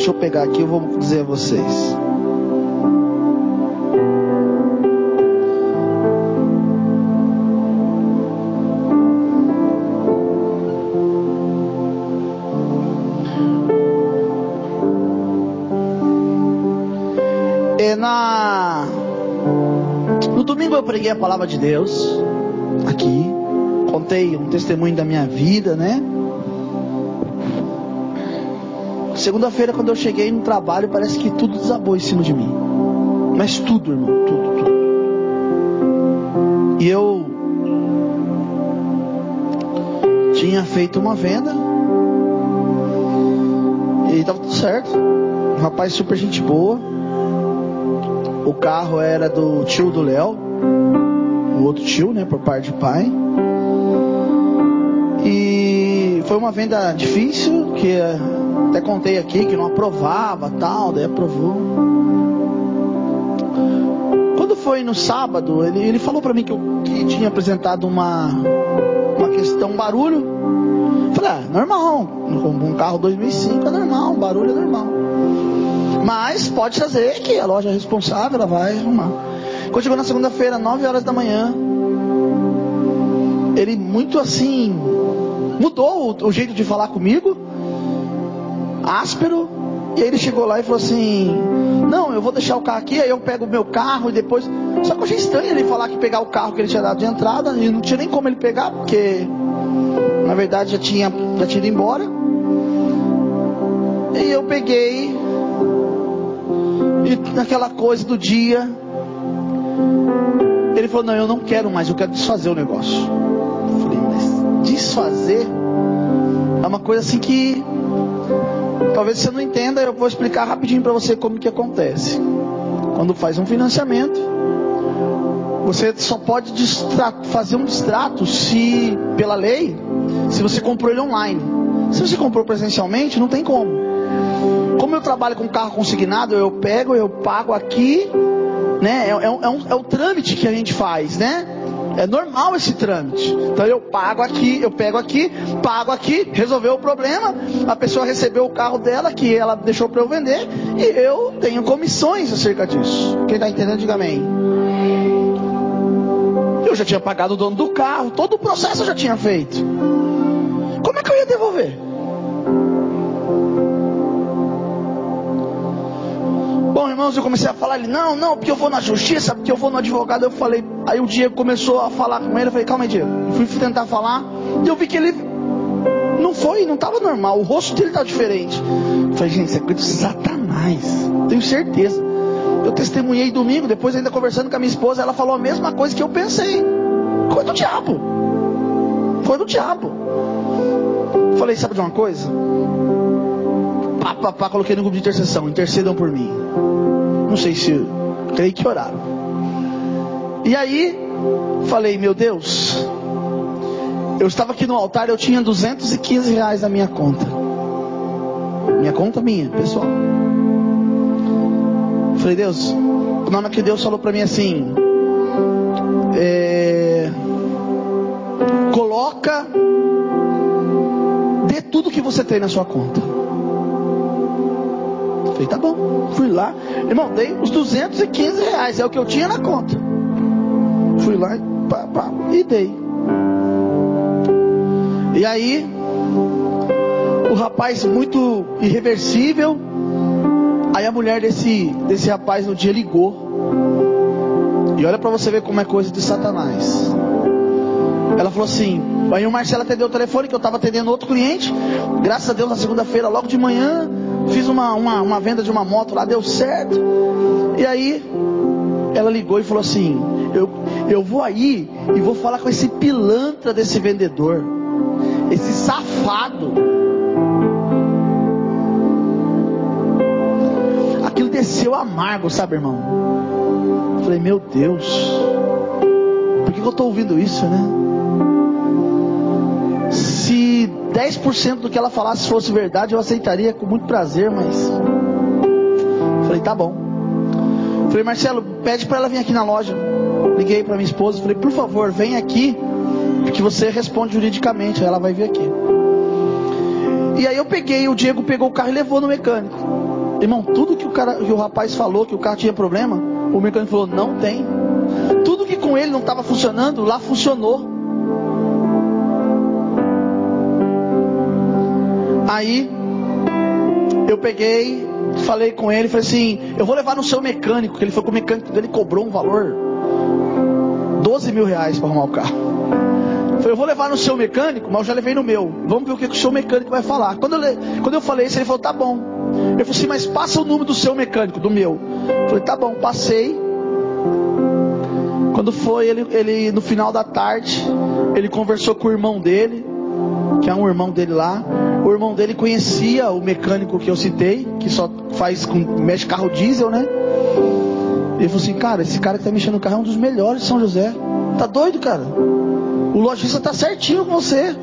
Deixa eu pegar aqui, eu vou dizer a vocês. É na no domingo eu preguei a palavra de Deus aqui, contei um testemunho da minha vida, né? Segunda-feira, quando eu cheguei no trabalho, parece que tudo desabou em cima de mim. Mas tudo, irmão, tudo, tudo. E eu tinha feito uma venda. E estava tudo certo. Um rapaz super gente boa. O carro era do tio do Léo. O outro tio, né? Por parte de pai. E foi uma venda difícil, que até contei aqui que não aprovava tal, daí aprovou. Quando foi no sábado, ele, ele falou para mim que, eu, que tinha apresentado uma, uma questão barulho. Falei, ah, normal, um carro 2005 é normal, um barulho é normal. Mas pode fazer que a loja responsável, ela vai arrumar. Quando chegou na segunda-feira, 9 horas da manhã, ele muito assim mudou o, o jeito de falar comigo áspero. E aí ele chegou lá e falou assim: Não, eu vou deixar o carro aqui, aí eu pego o meu carro e depois. Só que eu achei estranho ele falar que pegar o carro que ele tinha dado de entrada, e não tinha nem como ele pegar, porque na verdade já tinha, já tinha ido embora. E eu peguei, e naquela coisa do dia, ele falou: Não, eu não quero mais, eu quero desfazer o negócio. Eu falei: Mas desfazer é uma coisa assim que Talvez você não entenda, eu vou explicar rapidinho para você como que acontece. Quando faz um financiamento, você só pode fazer um distrato se, pela lei, se você comprou ele online. Se você comprou presencialmente, não tem como. Como eu trabalho com carro consignado, eu pego, eu pago aqui, né? É, é, é, um, é o trâmite que a gente faz, né? É normal esse trâmite. Então eu pago aqui, eu pego aqui, pago aqui, resolveu o problema. A pessoa recebeu o carro dela que ela deixou para eu vender e eu tenho comissões acerca disso. Quem está entendendo, diga amém. Eu já tinha pagado o dono do carro, todo o processo eu já tinha feito. Como é que eu ia devolver? Bom, irmãos, eu comecei a falar, ele, não, não, porque eu vou na justiça, porque eu vou no advogado. Eu falei, aí o Diego começou a falar com ele, eu falei, calma aí, Diego. Eu fui tentar falar, e eu vi que ele não foi, não estava normal, o rosto dele estava diferente. Eu falei, gente, isso é coisa de Satanás, tenho certeza. Eu testemunhei domingo, depois ainda conversando com a minha esposa, ela falou a mesma coisa que eu pensei. Foi do diabo. Foi do diabo. Falei, sabe de uma coisa? Pá, pá, pá, coloquei no grupo de intercessão, intercedam por mim. Não sei se, creio que oraram. E aí, falei, meu Deus, eu estava aqui no altar, eu tinha 215 reais na minha conta. Minha conta minha, pessoal. Falei, Deus, o nome que Deus falou para mim assim, é, coloca, dê tudo que você tem na sua conta. Falei, tá bom. Fui lá. Irmão, dei os 215 reais. É o que eu tinha na conta. Fui lá pá, pá, e dei. E aí, o rapaz muito irreversível. Aí a mulher desse, desse rapaz no dia ligou. E olha para você ver como é coisa de Satanás. Ela falou assim: aí o Marcelo atendeu o telefone que eu estava atendendo outro cliente. Graças a Deus na segunda-feira, logo de manhã, Fiz uma, uma, uma venda de uma moto lá, deu certo. E aí ela ligou e falou assim: eu, eu vou aí e vou falar com esse pilantra desse vendedor, esse safado. Aquilo desceu amargo, sabe, irmão? falei, meu Deus, por que eu estou ouvindo isso, né? 10% do que ela falasse fosse verdade, eu aceitaria com muito prazer, mas. Falei, tá bom. Falei, Marcelo, pede para ela vir aqui na loja. Liguei para minha esposa, falei, por favor, vem aqui, porque você responde juridicamente, ela vai vir aqui. E aí eu peguei, o Diego pegou o carro e levou no mecânico. Irmão, tudo que o, cara, que o rapaz falou que o carro tinha problema, o mecânico falou: não tem. Tudo que com ele não estava funcionando, lá funcionou. Aí eu peguei, falei com ele, falei assim, eu vou levar no seu mecânico, que ele foi com o mecânico dele cobrou um valor 12 mil reais para arrumar o carro. Eu falei, eu vou levar no seu mecânico, mas eu já levei no meu. Vamos ver o que, que o seu mecânico vai falar. Quando eu, quando eu falei isso, ele falou, tá bom. Eu falei assim, mas passa o número do seu mecânico, do meu. Eu falei, tá bom, passei. Quando foi, ele, ele no final da tarde, ele conversou com o irmão dele, que é um irmão dele lá. O irmão dele conhecia o mecânico que eu citei, que só faz com mexe carro diesel, né? Ele falou assim, cara, esse cara que tá mexendo no carro é um dos melhores de São José. Tá doido, cara? O lojista tá certinho com você.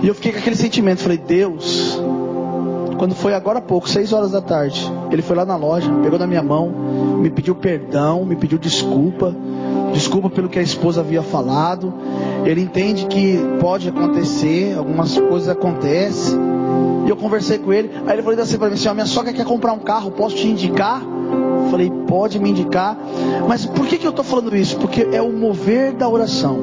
E eu fiquei com aquele sentimento, falei, Deus, quando foi agora há pouco, seis horas da tarde, ele foi lá na loja, pegou na minha mão, me pediu perdão, me pediu desculpa, desculpa pelo que a esposa havia falado. Ele entende que pode acontecer, algumas coisas acontecem. E eu conversei com ele, aí ele falou assim para mim, assim, minha sogra quer comprar um carro, posso te indicar? Falei, pode me indicar. Mas por que, que eu estou falando isso? Porque é o mover da oração.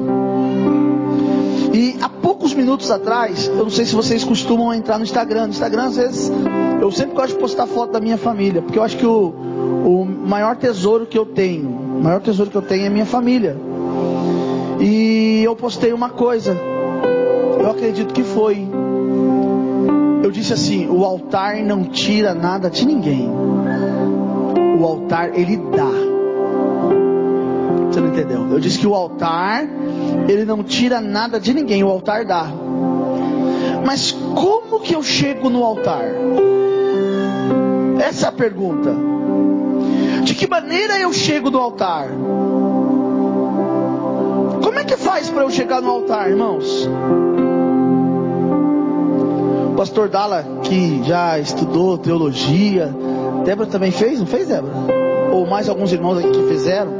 E há poucos minutos atrás, eu não sei se vocês costumam entrar no Instagram. No Instagram, às vezes, eu sempre gosto de postar foto da minha família, porque eu acho que o, o maior tesouro que eu tenho, o maior tesouro que eu tenho é minha família. E eu postei uma coisa, eu acredito que foi. Eu disse assim: o altar não tira nada de ninguém o altar ele dá. Você não entendeu? Eu disse que o altar ele não tira nada de ninguém, o altar dá. Mas como que eu chego no altar? Essa é a pergunta. Que maneira eu chego no altar? Como é que faz para eu chegar no altar, irmãos? O pastor Dala, que já estudou teologia, Débora também fez, não fez, Débora? Ou mais alguns irmãos aqui que fizeram.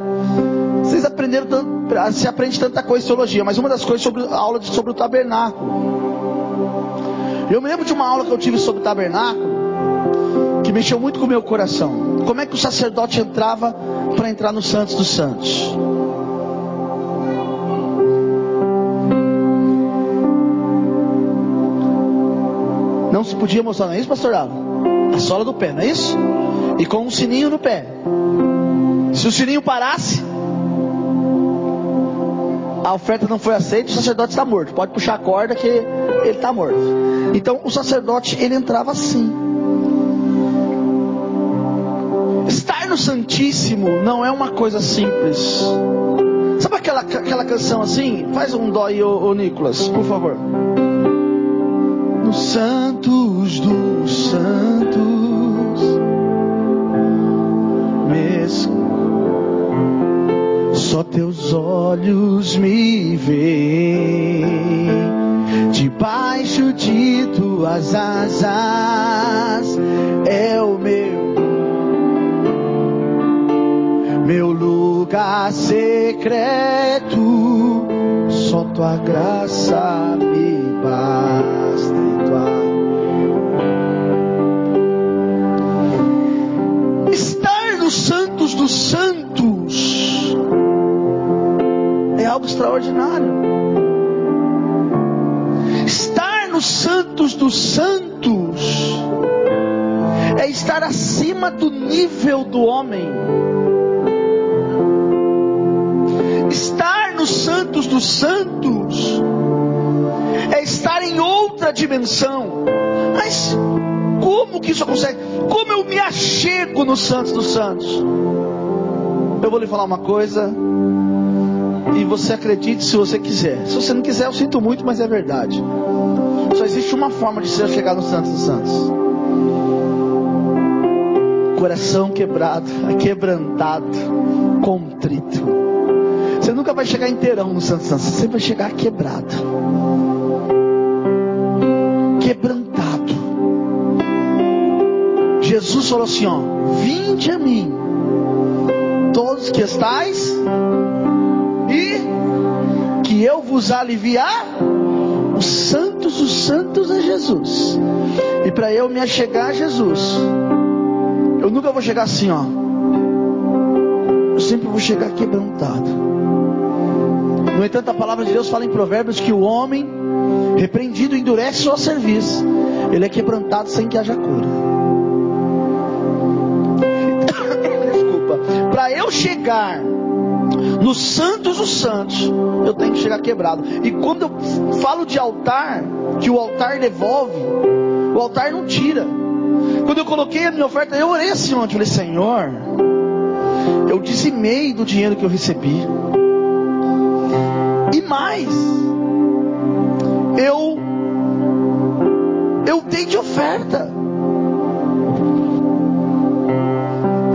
Vocês aprenderam tanto, se aprende tanta coisa em teologia, mas uma das coisas sobre a aula de, sobre o tabernáculo. Eu me lembro de uma aula que eu tive sobre o tabernáculo mexeu muito com o meu coração. Como é que o sacerdote entrava para entrar no Santos dos Santos? Não se podia mostrar, não é isso, pastor? A sola do pé, não é isso? E com um sininho no pé. Se o sininho parasse, a oferta não foi aceita, o sacerdote está morto. Pode puxar a corda que ele está morto. Então o sacerdote ele entrava assim. Estar no Santíssimo não é uma coisa simples. Sabe aquela, aquela canção assim? Faz um dó aí, ô, ô Nicolas, por favor. Nos santos dos santos Só teus olhos me veem, debaixo de tuas asas é o meu, meu lugar secreto. Só tua graça me basta. Estar nos santos dos santos algo extraordinário. Estar nos santos dos santos é estar acima do nível do homem. Estar nos santos dos santos é estar em outra dimensão. Mas como que isso consegue? Como eu me achego nos santos dos santos? Eu vou lhe falar uma coisa e você acredite se você quiser. Se você não quiser, eu sinto muito, mas é verdade. Só existe uma forma de ser chegar no Santos dos Santos. Coração quebrado, quebrantado, contrito. Você nunca vai chegar inteirão no Santos Santos, você vai chegar quebrado. Quebrantado. Jesus falou assim: ó, vinde a mim, todos que estáis e que eu vos aliviar os santos dos santos é Jesus. E para eu me achegar a Jesus, eu nunca vou chegar assim, ó. Eu sempre vou chegar quebrantado. No entanto, a palavra de Deus fala em Provérbios que o homem repreendido endurece sua serviço. Ele é quebrantado sem que haja cura. Desculpa. Para eu chegar nos santos dos santos, eu tenho que chegar quebrado. E quando eu falo de altar, que o altar devolve, o altar não tira. Quando eu coloquei a minha oferta, eu orei assim ontem, falei, Senhor, eu dizimei do dinheiro que eu recebi. E mais, eu eu dei de oferta.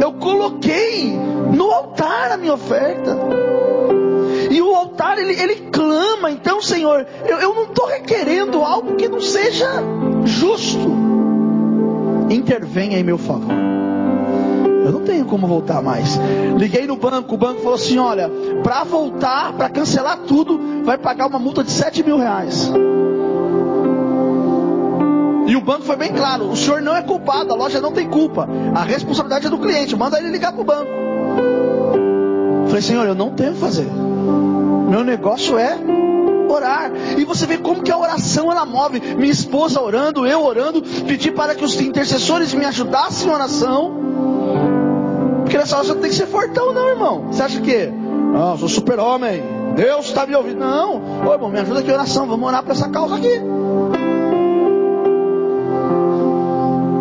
Eu coloquei no altar a minha oferta. E o altar, ele, ele clama, então, Senhor, eu, eu não estou requerendo algo que não seja justo. Intervenha em meu favor. Eu não tenho como voltar mais. Liguei no banco, o banco falou assim: olha, para voltar, para cancelar tudo, vai pagar uma multa de 7 mil reais. E o banco foi bem claro: o senhor não é culpado, a loja não tem culpa. A responsabilidade é do cliente. Manda ele ligar para o banco. Falei, Senhor, eu não tenho que fazer. Meu negócio é orar. E você vê como que a oração ela move. Minha esposa orando, eu orando, pedi para que os intercessores me ajudassem em oração. Porque nessa hora você não tem que ser fortão, não, irmão. Você acha que? Não, eu sou super-homem. Deus está me ouvindo. Não. Ô, irmão, me ajuda aqui em oração. Vamos orar para essa causa aqui.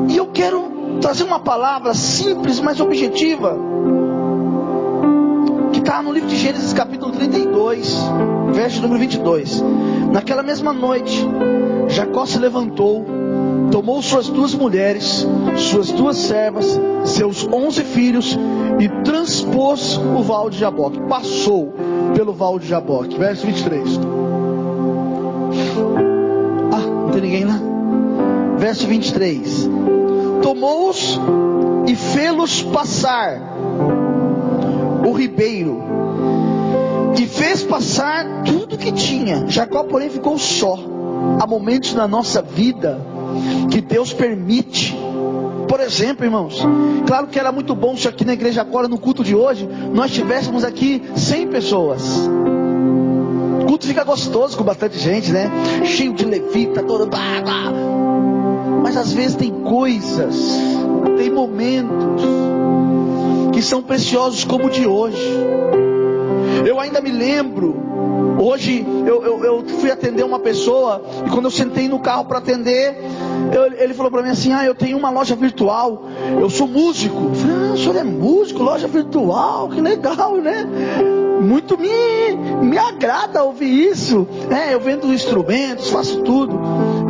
E eu quero trazer uma palavra simples, mas objetiva está no livro de Gênesis capítulo 32, verso número 22. Naquela mesma noite, Jacó se levantou, tomou suas duas mulheres, suas duas servas, seus onze filhos e transpôs o val de Jaboque. Passou pelo val de Jaboque. Verso 23. Ah, não tem ninguém lá? Verso 23. Tomou-os e fê-los passar o ribeiro, e fez passar tudo que tinha. Jacó, porém, ficou só. Há momentos na nossa vida que Deus permite. Por exemplo, irmãos, claro que era muito bom se aqui na igreja agora, no culto de hoje, nós tivéssemos aqui 100 pessoas. O culto fica gostoso com bastante gente, né? Cheio de levita, todo. Mas às vezes tem coisas, tem momentos que são preciosos como o de hoje. Eu ainda me lembro, hoje eu, eu, eu fui atender uma pessoa e quando eu sentei no carro para atender, eu, ele falou para mim assim: Ah, eu tenho uma loja virtual, eu sou músico. Eu falei: Ah, o senhor é músico, loja virtual, que legal, né? Muito me, me agrada ouvir isso. É, eu vendo instrumentos, faço tudo.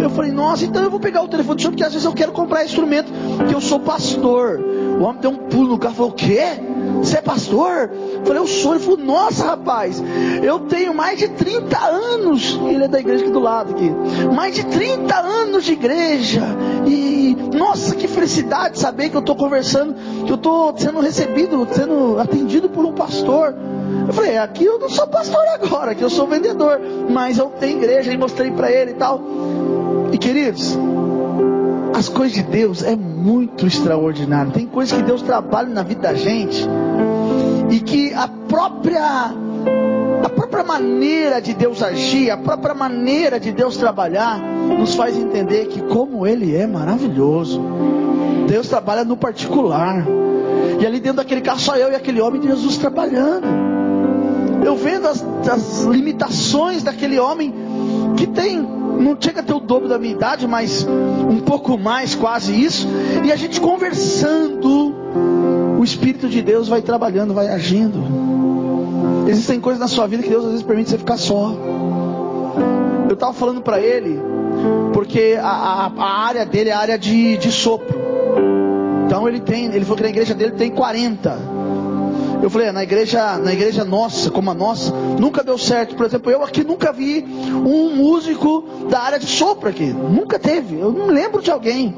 Eu falei: Nossa, então eu vou pegar o telefone do senhor, porque às vezes eu quero comprar instrumento, porque eu sou pastor. O homem deu um pulo no carro e falou: O quê? Você é pastor? Eu falei: Eu sou. Ele falou: Nossa, rapaz, eu tenho mais de 30 anos. Ele é da igreja aqui do lado aqui. Mais de 30 anos de igreja. E nossa, que felicidade saber que eu estou conversando, que eu estou sendo recebido, sendo atendido por um pastor. Eu falei, aqui eu não sou pastor agora, aqui eu sou vendedor, mas eu tenho igreja e mostrei para ele e tal. E queridos, as coisas de Deus é muito extraordinário. Tem coisas que Deus trabalha na vida da gente e que a própria a própria maneira de Deus agir, a própria maneira de Deus trabalhar, nos faz entender que como Ele é maravilhoso. Deus trabalha no particular. E ali dentro daquele carro só eu e aquele homem de Jesus trabalhando. Eu vendo as, as limitações daquele homem que tem não chega a ter o dobro da minha idade, mas um pouco mais, quase isso. E a gente conversando, o Espírito de Deus vai trabalhando, vai agindo. Existem coisas na sua vida que Deus às vezes permite você ficar só. Eu estava falando para ele, porque a, a, a, área dele é a área de, de sopro. Então ele tem, ele falou que na igreja dele tem 40. Eu falei, é, na igreja, na igreja nossa, como a nossa, nunca deu certo. Por exemplo, eu aqui nunca vi um músico da área de sopro aqui. Nunca teve. Eu não lembro de alguém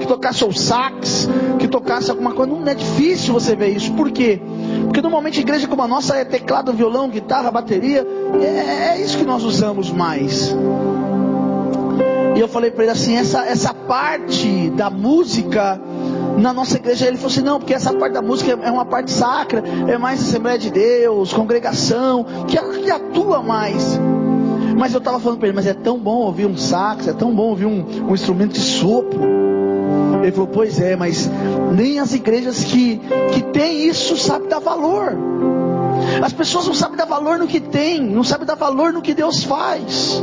que tocasse o sax, que tocasse alguma coisa. Não é difícil você ver isso. Por quê? Porque normalmente igreja como a nossa é teclado, violão, guitarra, bateria. É, é isso que nós usamos mais. E eu falei para ele assim: essa, essa parte da música na nossa igreja. Ele falou assim: não, porque essa parte da música é uma parte sacra, é mais Assembleia de Deus, congregação, que, atua mais. Mas eu estava falando para ele: mas é tão bom ouvir um sax, é tão bom ouvir um, um instrumento de sopro. Ele falou: pois é, mas nem as igrejas que, que tem isso sabem dar valor. As pessoas não sabem dar valor no que tem, não sabem dar valor no que Deus faz.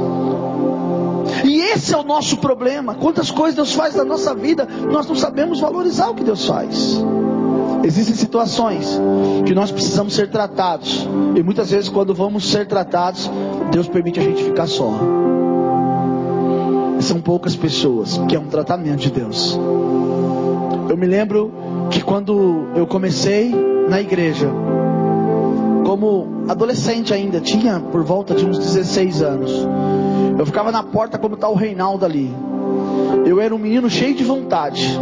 E esse é o nosso problema. Quantas coisas Deus faz na nossa vida, nós não sabemos valorizar o que Deus faz. Existem situações que nós precisamos ser tratados. E muitas vezes, quando vamos ser tratados, Deus permite a gente ficar só. São poucas pessoas, que é um tratamento de Deus. Eu me lembro que quando eu comecei na igreja, como adolescente ainda, tinha por volta de uns 16 anos. Eu ficava na porta como está o Reinaldo ali. Eu era um menino cheio de vontade,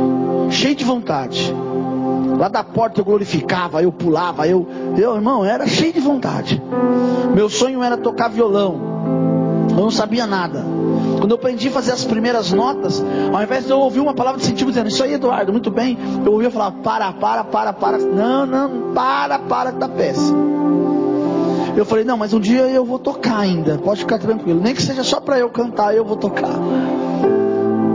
cheio de vontade. Lá da porta eu glorificava, eu pulava, eu, eu irmão, era cheio de vontade. Meu sonho era tocar violão. Eu não sabia nada. Quando eu aprendi a fazer as primeiras notas, ao invés de eu ouvir uma palavra de sentido dizendo, isso aí, Eduardo, muito bem, eu ouvia falar, para, para, para, para, não, não, para, para, tá péssimo. Eu falei, não, mas um dia eu vou tocar ainda, pode ficar tranquilo. Nem que seja só para eu cantar, eu vou tocar.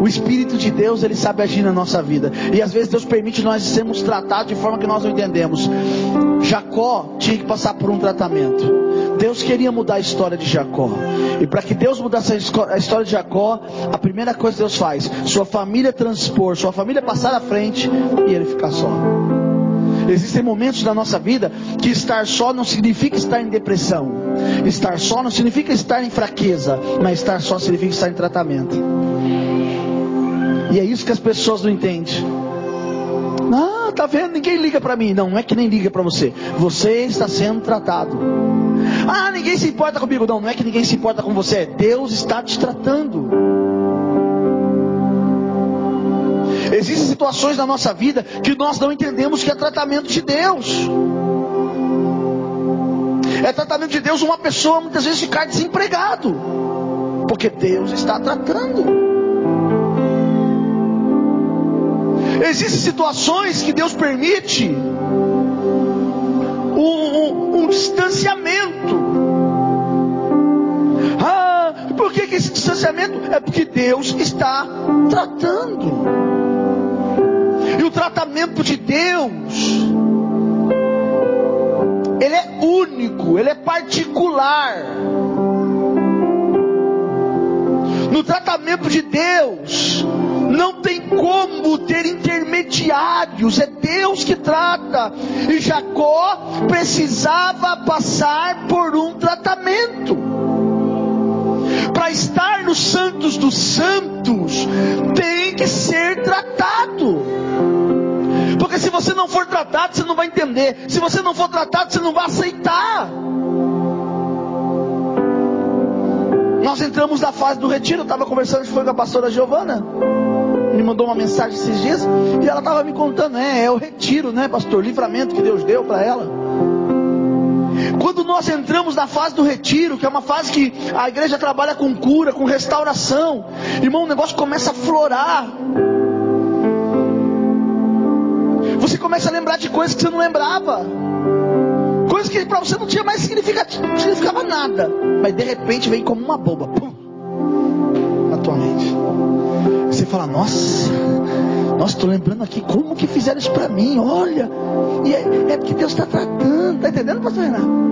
O Espírito de Deus, ele sabe agir na nossa vida. E às vezes Deus permite nós sermos tratados de forma que nós não entendemos. Jacó tinha que passar por um tratamento. Deus queria mudar a história de Jacó. E para que Deus mudasse a história de Jacó, a primeira coisa que Deus faz, sua família transpor, sua família passar à frente e ele ficar só. Existem momentos da nossa vida que estar só não significa estar em depressão. Estar só não significa estar em fraqueza, mas estar só significa estar em tratamento. E é isso que as pessoas não entendem. Ah, tá vendo? Ninguém liga para mim. Não, não é que nem liga para você. Você está sendo tratado. Ah, ninguém se importa comigo. Não, não é que ninguém se importa com você. Deus está te tratando. Situações na nossa vida que nós não entendemos que é tratamento de Deus. É tratamento de Deus uma pessoa muitas vezes ficar desempregado. Porque Deus está tratando. Existem situações que Deus permite um, um, um distanciamento. Ah, por que, que esse distanciamento? É porque Deus está tratando. Tratamento de Deus, ele é único, ele é particular. No tratamento de Deus, não tem como ter intermediários, é Deus que trata. E Jacó precisava passar por um tratamento. Para estar nos santos dos santos, tem que ser tratado. Não for tratado, você não vai entender. Se você não for tratado, você não vai aceitar. Nós entramos na fase do retiro. Eu estava conversando foi com a pastora Giovana. Me mandou uma mensagem esses dias. E ela estava me contando: é, é o retiro, né, pastor? Livramento que Deus deu para ela. Quando nós entramos na fase do retiro, que é uma fase que a igreja trabalha com cura, com restauração, irmão, o negócio começa a florar. Você começa a lembrar de coisas que você não lembrava. Coisas que para você não tinha mais significado, não significava nada. Mas de repente vem como uma bomba. Pum, na tua mente. Você fala, nossa, nossa, estou lembrando aqui como que fizeram isso para mim, olha. E é, é porque Deus está tratando, está entendendo, pastor Renato?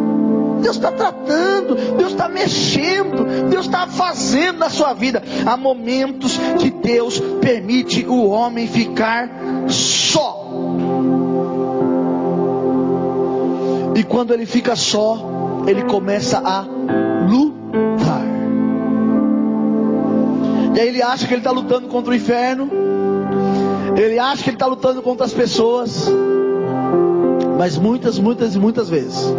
Deus está tratando, Deus está mexendo, Deus está fazendo na sua vida. Há momentos que Deus permite o homem ficar só. E quando ele fica só, ele começa a lutar. E aí ele acha que ele está lutando contra o inferno. Ele acha que ele está lutando contra as pessoas. Mas muitas, muitas e muitas vezes.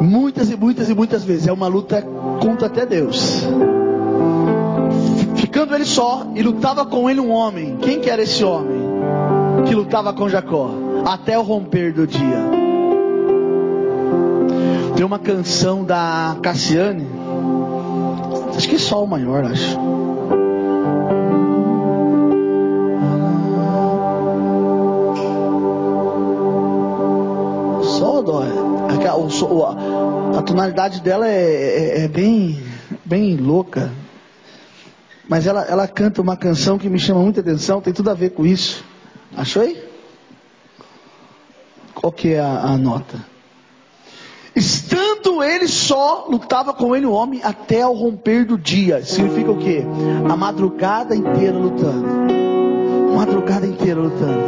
Muitas e muitas e muitas vezes. É uma luta contra até Deus. Ficando ele só e lutava com ele um homem. Quem que era esse homem? Que lutava com Jacó até o romper do dia. Tem uma canção da Cassiane, Acho que Sol maior, acho. Sol, dó. A, a, a tonalidade dela é, é, é bem, bem louca. Mas ela, ela canta uma canção que me chama muita atenção, tem tudo a ver com isso. Achou aí? Qual que é a, a nota? Estando ele só, lutava com ele o homem até ao romper do dia. Significa o quê? A madrugada inteira lutando. Madrugada inteira lutando.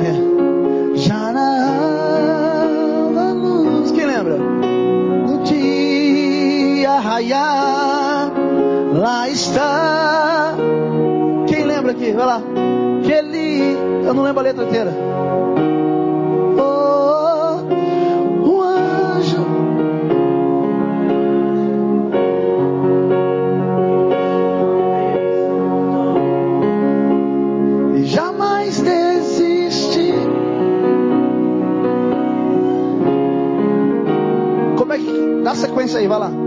É. Já na luz, quem lembra? No dia raiar, lá está. Quem lembra aqui? Vai lá. Que ele, eu não lembro a letra inteira. Dá sequência aí, vai lá.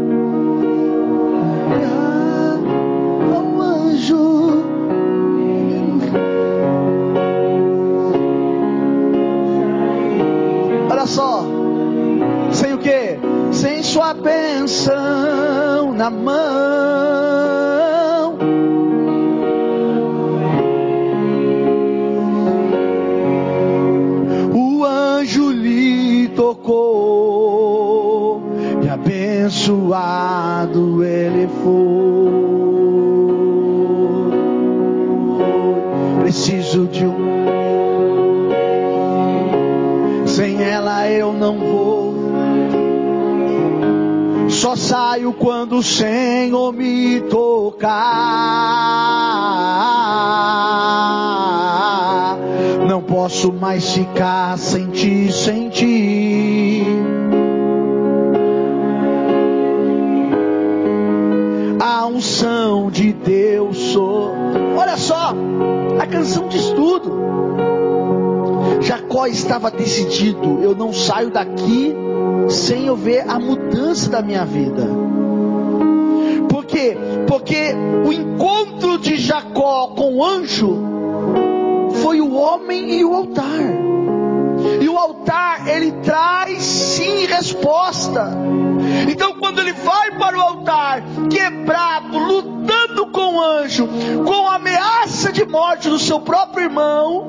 Homem e o altar. E o altar, ele traz sim resposta. Então, quando ele vai para o altar, quebrado, lutando com o anjo, com a ameaça de morte do seu próprio irmão,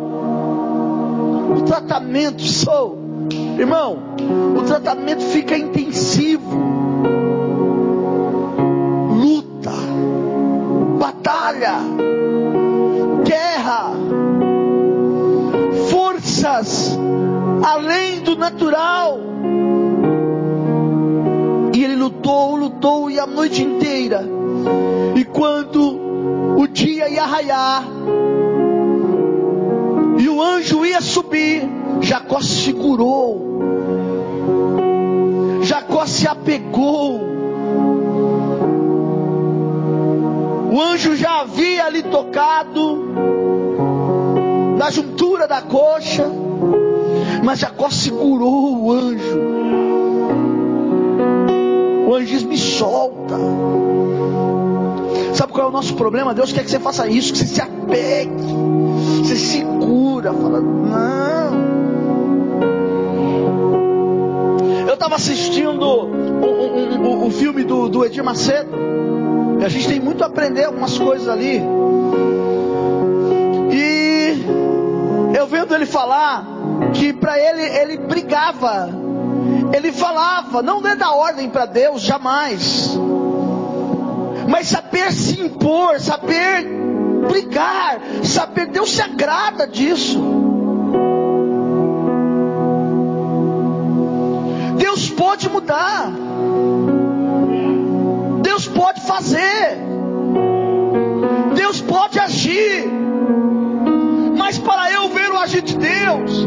o tratamento, sou, irmão, o tratamento fica intensivo. Luta, batalha, guerra, forças além do natural. E ele lutou, lutou e a noite inteira. E quando o dia ia raiar e o anjo ia subir, Jacó se segurou. Jacó se apegou. O anjo já havia ali tocado na juntura da coxa mas Jacó segurou o anjo. O anjo diz: Me solta. Sabe qual é o nosso problema? Deus quer que você faça isso, que você se apegue, você segura, fala, não. Eu estava assistindo o, o, o, o filme do, do Edir Macedo, e a gente tem muito a aprender algumas coisas ali. Eu vendo ele falar que para ele ele brigava, ele falava, não dê da ordem para Deus, jamais, mas saber se impor, saber brigar, saber, Deus se agrada disso. Deus pode mudar, Deus pode fazer, Deus,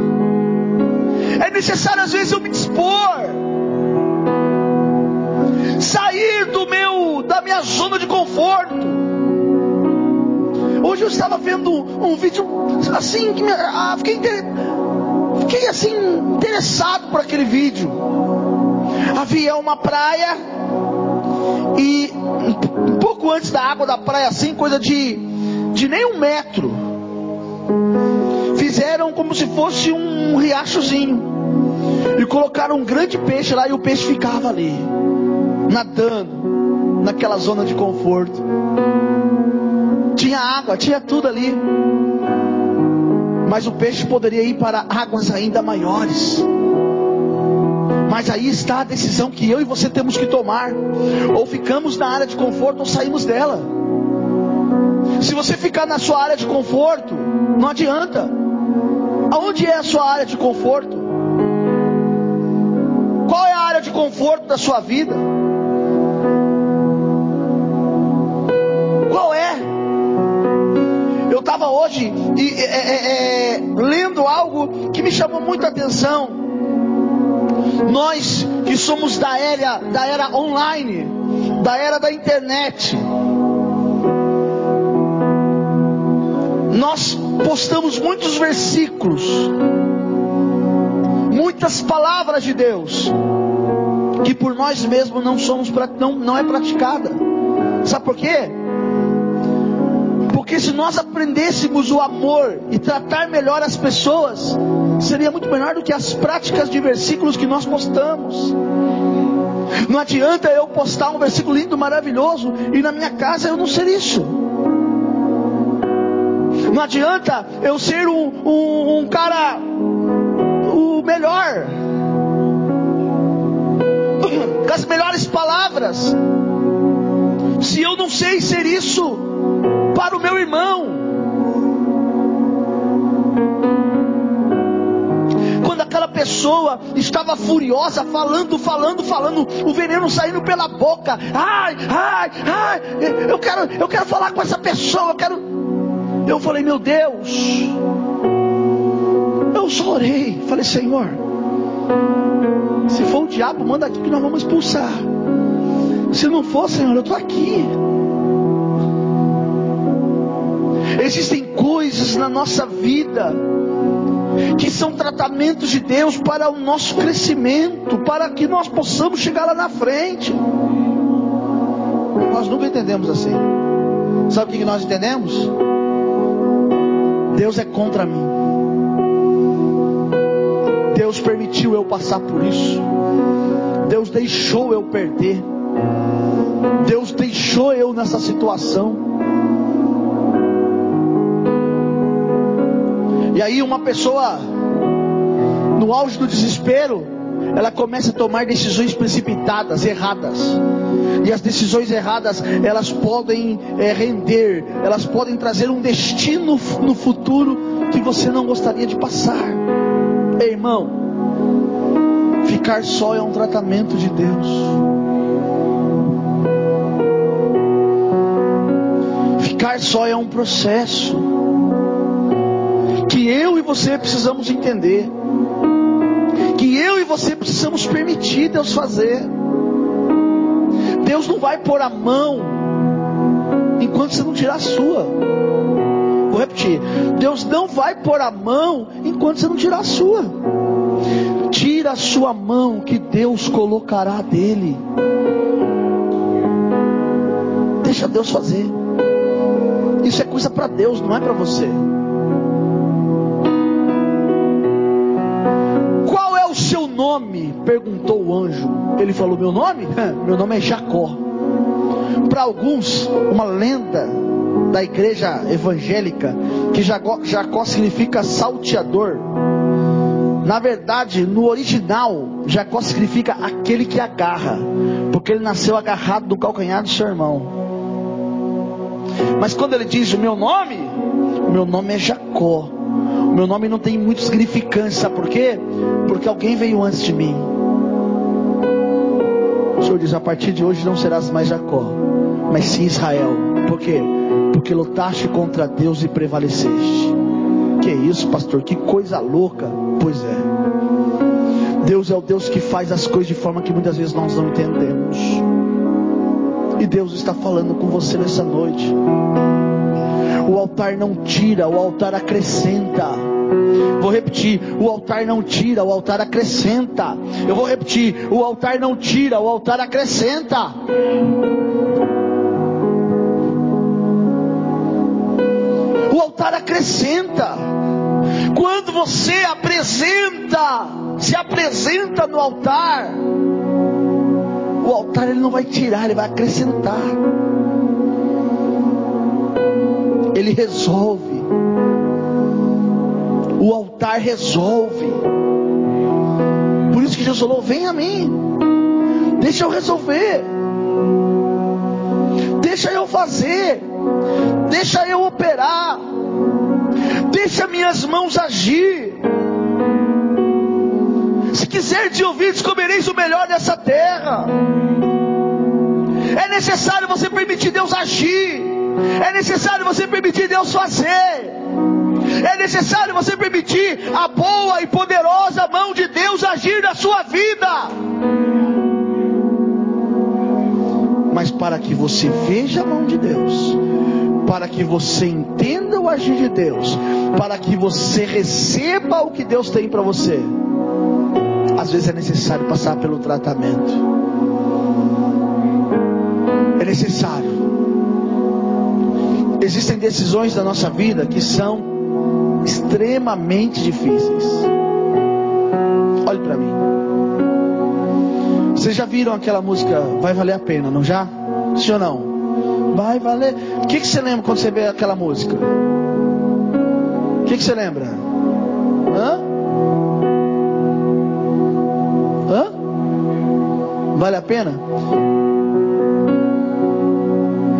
é necessário às vezes eu me dispor, sair do meu, da minha zona de conforto. Hoje eu estava vendo um vídeo assim que me, ah, fiquei, fiquei assim interessado por aquele vídeo. Havia uma praia E um pouco antes da água da praia, assim, coisa de, de nem um metro, fizeram como se fosse um riachozinho. E colocaram um grande peixe lá e o peixe ficava ali, nadando, naquela zona de conforto. Tinha água, tinha tudo ali. Mas o peixe poderia ir para águas ainda maiores. Mas aí está a decisão que eu e você temos que tomar. Ou ficamos na área de conforto ou saímos dela. Se você ficar na sua área de conforto, não adianta. Aonde é a sua área de conforto? Qual é a área de conforto da sua vida? Qual é? Eu estava hoje é, é, é, lendo algo que me chamou muita atenção. Nós que somos da era, da era online, da era da internet, nós postamos muitos versículos, muitas palavras de Deus, que por nós mesmos não somos não, não é praticada. Sabe por quê? Porque se nós aprendêssemos o amor e tratar melhor as pessoas, seria muito melhor do que as práticas de versículos que nós postamos. Não adianta eu postar um versículo lindo, maravilhoso, e na minha casa eu não ser isso. Não adianta eu ser um, um, um cara o melhor, com as melhores palavras, se eu não sei ser isso para o meu irmão. Quando aquela pessoa estava furiosa, falando, falando, falando, o veneno saindo pela boca. Ai, ai, ai, eu quero, eu quero falar com essa pessoa, eu quero. Eu falei, meu Deus. Eu só orei, falei, Senhor, se for o diabo, manda aqui que nós vamos expulsar. Se não for, Senhor, eu estou aqui. Existem coisas na nossa vida que são tratamentos de Deus para o nosso crescimento, para que nós possamos chegar lá na frente. Nós nunca entendemos assim. Sabe o que nós entendemos? Deus é contra mim. Deus permitiu eu passar por isso. Deus deixou eu perder. Deus deixou eu nessa situação. E aí uma pessoa, no auge do desespero, ela começa a tomar decisões precipitadas, erradas. E as decisões erradas, elas podem é, render, elas podem trazer um destino no futuro que você não gostaria de passar. Ei, irmão, ficar só é um tratamento de Deus. Ficar só é um processo que eu e você precisamos entender, que eu e você precisamos permitir Deus fazer. Deus não vai pôr a mão enquanto você não tirar a sua. Vou repetir: Deus não vai pôr a mão enquanto você não tirar a sua. Tira a sua mão que Deus colocará dele. Deixa Deus fazer. Isso é coisa para Deus, não é para você. Nome? perguntou o anjo. Ele falou: Meu nome? Meu nome é Jacó. Para alguns, uma lenda da igreja evangélica que Jacó, Jacó significa salteador. Na verdade, no original, Jacó significa aquele que agarra, porque ele nasceu agarrado do calcanhar do seu irmão. Mas quando ele diz o meu nome, o meu nome é Jacó. Meu nome não tem muito significância, sabe por quê? Porque alguém veio antes de mim. O Senhor diz: a partir de hoje não serás mais Jacó, mas sim Israel. Por quê? Porque lutaste contra Deus e prevaleceste. Que isso, pastor? Que coisa louca. Pois é. Deus é o Deus que faz as coisas de forma que muitas vezes nós não entendemos. E Deus está falando com você nessa noite. O altar não tira, o altar acrescenta. Vou repetir: o altar não tira, o altar acrescenta. Eu vou repetir: o altar não tira, o altar acrescenta. O altar acrescenta. Quando você apresenta, se apresenta no altar, o altar ele não vai tirar, ele vai acrescentar. Ele resolve. O altar resolve. Por isso que Jesus falou: vem a mim. Deixa eu resolver. Deixa eu fazer. Deixa eu operar. Deixa minhas mãos agir. Se quiser de ouvidos, comereis o melhor dessa terra. É necessário você permitir Deus agir. É necessário você permitir Deus fazer. É necessário você permitir a boa e poderosa mão de Deus agir na sua vida. Mas para que você veja a mão de Deus, para que você entenda o agir de Deus, para que você receba o que Deus tem para você, às vezes é necessário passar pelo tratamento. É necessário. Existem decisões da nossa vida que são extremamente difíceis. Olhe para mim. Vocês já viram aquela música Vai Valer a Pena, não já? Sim ou não? Vai valer. O que, que você lembra quando você vê aquela música? O que, que você lembra? Hã? Hã? Vale a pena?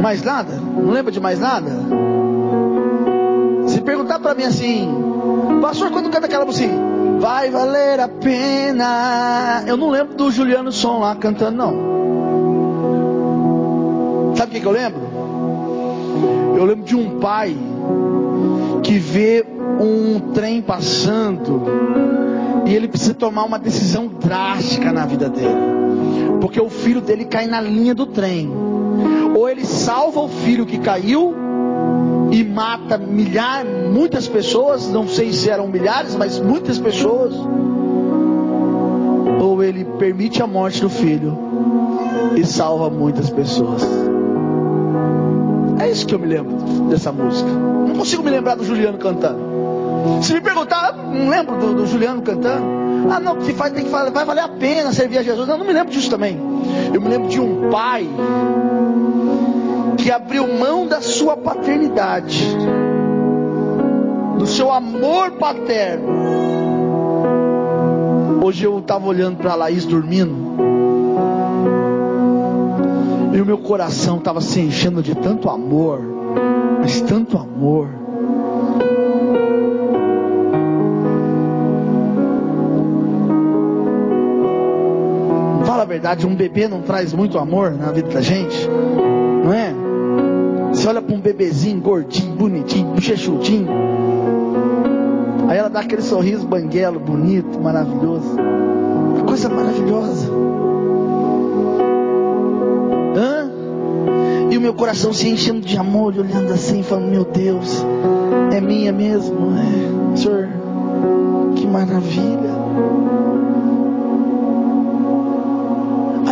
Mais nada? Não lembra de mais nada? Se perguntar para mim assim, pastor, quando canta aquela música, vai valer a pena. Eu não lembro do Juliano Som lá cantando, não. Sabe o que, que eu lembro? Eu lembro de um pai que vê um trem passando e ele precisa tomar uma decisão drástica na vida dele, porque o filho dele cai na linha do trem. Ou ele salva o filho que caiu e mata milhares, muitas pessoas, não sei se eram milhares, mas muitas pessoas. Ou ele permite a morte do filho e salva muitas pessoas. É isso que eu me lembro dessa música. Não consigo me lembrar do Juliano cantando. Se me perguntar, não lembro do, do Juliano cantando. Ah, não, que faz, tem que vai valer a pena servir a Jesus. Não, não me lembro disso também. Eu me lembro de um pai que abriu mão da sua paternidade, do seu amor paterno. Hoje eu estava olhando para a Laís dormindo, e o meu coração estava se enchendo de tanto amor, mas tanto amor. Verdade, um bebê não traz muito amor na vida da gente, não é? Você olha para um bebezinho gordinho, bonitinho, bochechudinho. Aí ela dá aquele sorriso banguelo, bonito, maravilhoso. Coisa maravilhosa. Hã? E o meu coração se enchendo de amor, olhando assim, falando: Meu Deus, é minha mesmo. É, Senhor, que maravilha.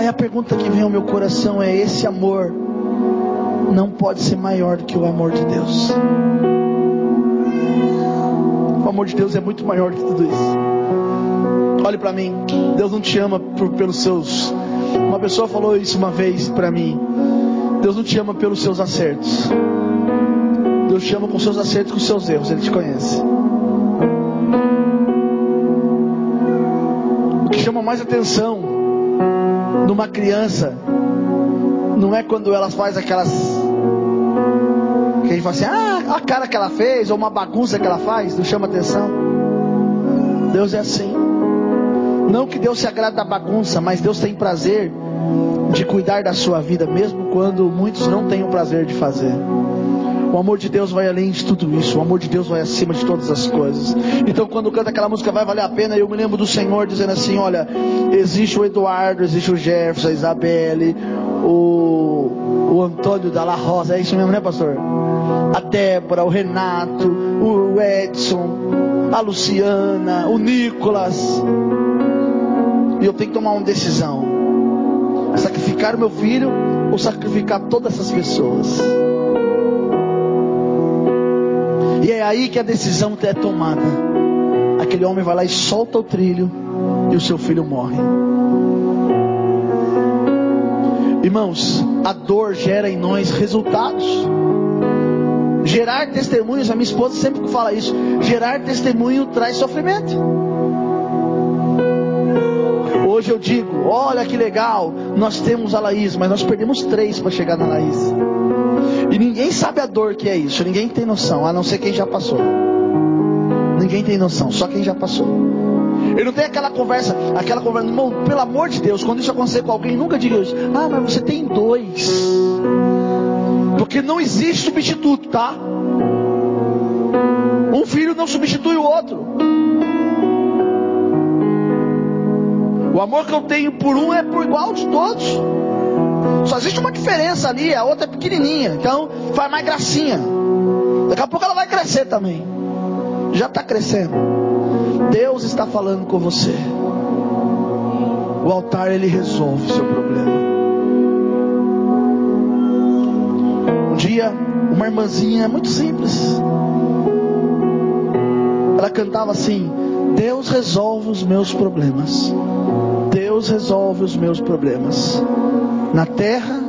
Aí a pergunta que vem ao meu coração é: esse amor não pode ser maior do que o amor de Deus. O amor de Deus é muito maior que tudo isso. Olhe para mim, Deus não te ama por, pelos seus. Uma pessoa falou isso uma vez para mim. Deus não te ama pelos seus acertos. Deus te ama com seus acertos, com seus erros. Ele te conhece. O que chama mais atenção numa criança não é quando ela faz aquelas que a gente fala assim, ah, a cara que ela fez, ou uma bagunça que ela faz, não chama atenção. Deus é assim. Não que Deus se agrade da bagunça, mas Deus tem prazer de cuidar da sua vida, mesmo quando muitos não têm o prazer de fazer. O amor de Deus vai além de tudo isso. O amor de Deus vai acima de todas as coisas. Então, quando canta aquela música, vai valer a pena. Eu me lembro do Senhor dizendo assim: Olha, existe o Eduardo, existe o Jefferson, a Isabelle, o, o Antônio da La Rosa. É isso mesmo, né, pastor? a Débora, o Renato, o Edson, a Luciana, o Nicolas. E eu tenho que tomar uma decisão: sacrificar meu filho ou sacrificar todas essas pessoas. E é aí que a decisão é tomada. Aquele homem vai lá e solta o trilho e o seu filho morre. Irmãos, a dor gera em nós resultados. Gerar testemunhos, a minha esposa sempre fala isso. Gerar testemunho traz sofrimento. Hoje eu digo, olha que legal, nós temos a Laís, mas nós perdemos três para chegar na Laís. E ninguém sabe a dor que é isso, ninguém tem noção, a não ser quem já passou. Ninguém tem noção, só quem já passou. Ele não tem aquela conversa, aquela conversa, irmão, pelo amor de Deus, quando isso acontecer com alguém, nunca diga isso. Ah, mas você tem dois. Porque não existe substituto, tá? Um filho não substitui o outro. O amor que eu tenho por um é por igual de todos. Só existe uma diferença ali, a outra é pequenininha. Então faz mais gracinha. Daqui a pouco ela vai crescer também. Já está crescendo. Deus está falando com você. O altar ele resolve o seu problema. Um dia, uma irmãzinha muito simples. Ela cantava assim: Deus resolve os meus problemas. Deus resolve os meus problemas. Na terra,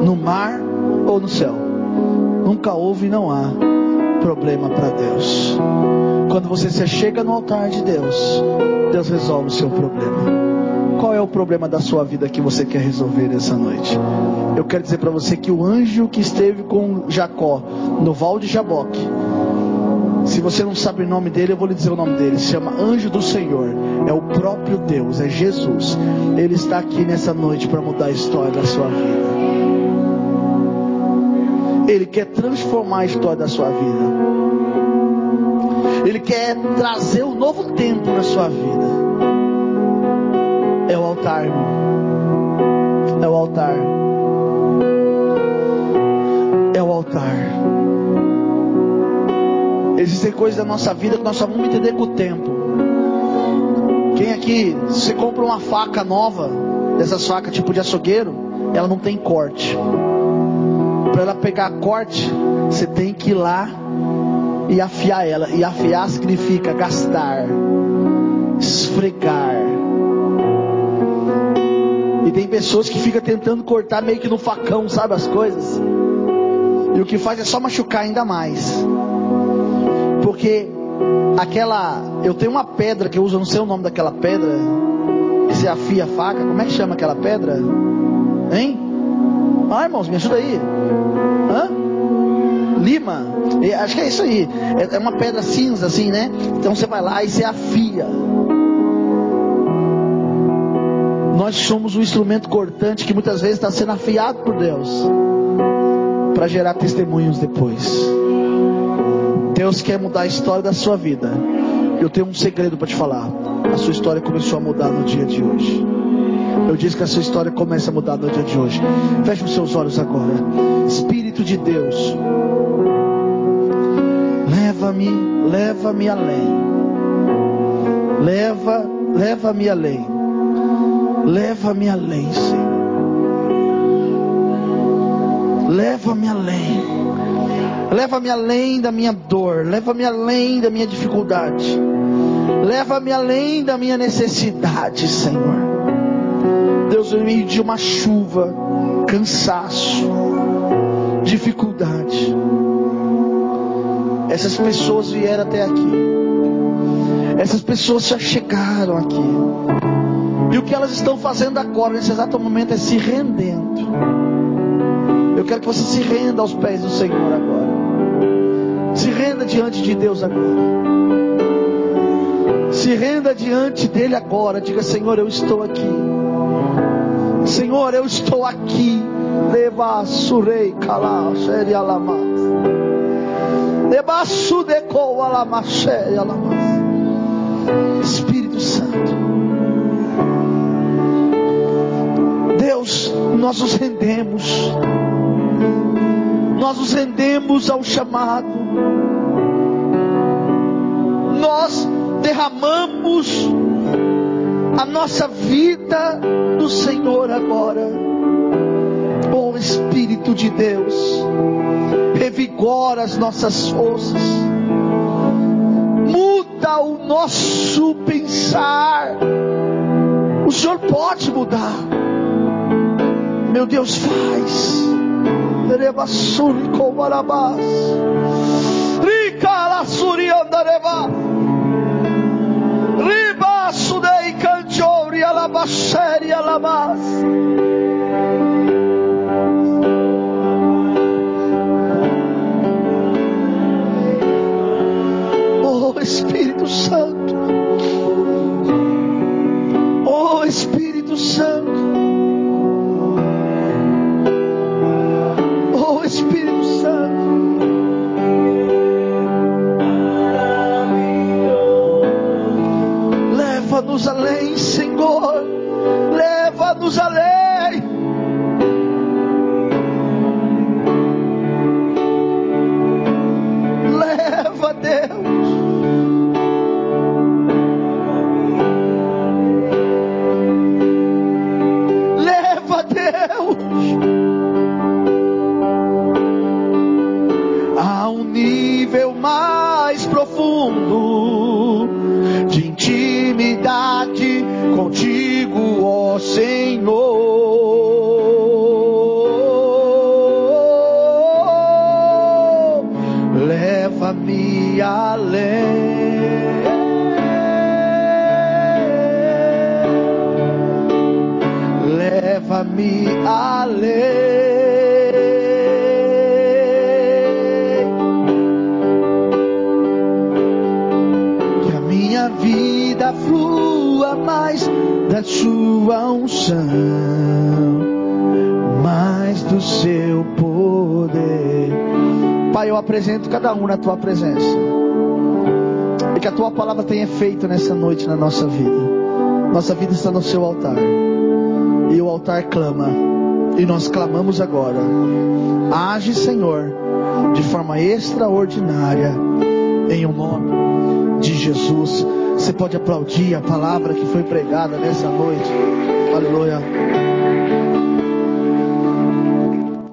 no mar ou no céu. Nunca houve e não há problema para Deus. Quando você se chega no altar de Deus, Deus resolve o seu problema. Qual é o problema da sua vida que você quer resolver essa noite? Eu quero dizer para você que o anjo que esteve com Jacó no Val de Jaboque, se você não sabe o nome dele, eu vou lhe dizer o nome dele. Se chama Anjo do Senhor. É o próprio Deus, é Jesus. Ele está aqui nessa noite para mudar a história da sua vida. Ele quer transformar a história da sua vida. Ele quer trazer um novo tempo na sua vida. É o altar, irmão. É o altar. É o altar. Existem coisas da nossa vida que nós só vamos entender com o tempo. Quem aqui, se compra uma faca nova, dessas facas tipo de açougueiro, ela não tem corte. Para ela pegar corte, você tem que ir lá e afiar ela. E afiar significa gastar, esfregar. E tem pessoas que ficam tentando cortar meio que no facão, sabe as coisas? E o que faz é só machucar ainda mais. Porque aquela. Eu tenho uma pedra que eu uso, não sei o nome daquela pedra. Que você afia a faca. Como é que chama aquela pedra? Hein? Ah, irmãos, me ajuda aí. Hã? lima, acho que é isso aí. É, é uma pedra cinza assim, né? Então você vai lá e você afia. Nós somos um instrumento cortante que muitas vezes está sendo afiado por Deus para gerar testemunhos depois. Deus quer mudar a história da sua vida. Eu tenho um segredo para te falar. A sua história começou a mudar no dia de hoje. Eu disse que a sua história começa a mudar no dia de hoje. Feche os seus olhos agora. Espírito de Deus. Leva-me, leva-me além. Leva, leva-me além. Leva-me além, Senhor. Leva-me além. Leva-me além da minha dor. Leva-me além da minha dificuldade. Leva-me além da minha necessidade, Senhor. Deus, no meio de uma chuva, cansaço, dificuldade. Essas pessoas vieram até aqui. Essas pessoas já chegaram aqui. E o que elas estão fazendo agora, nesse exato momento, é se rendendo. Eu quero que você se renda aos pés do Senhor agora. Se renda diante de Deus agora. Se renda diante dele agora. Diga, Senhor, eu estou aqui. Senhor, eu estou aqui. Leva surei kala serialama. Debaixo de Espírito Santo. Deus, nós nos rendemos. Nós nos rendemos ao chamado. Nós derramamos a nossa vida no Senhor agora. Oh Espírito de Deus, revigora as nossas forças, muda o nosso pensar. O Senhor pode mudar, meu Deus, faz. Rebassuri com barabás, rica la suriandareba, ribaço dei cantiori alabaxeri alabás. Um na tua presença. E que a tua palavra tenha efeito nessa noite na nossa vida. Nossa vida está no seu altar. E o altar clama. E nós clamamos agora. Age, Senhor, de forma extraordinária. Em o nome de Jesus. Você pode aplaudir a palavra que foi pregada nessa noite. Aleluia.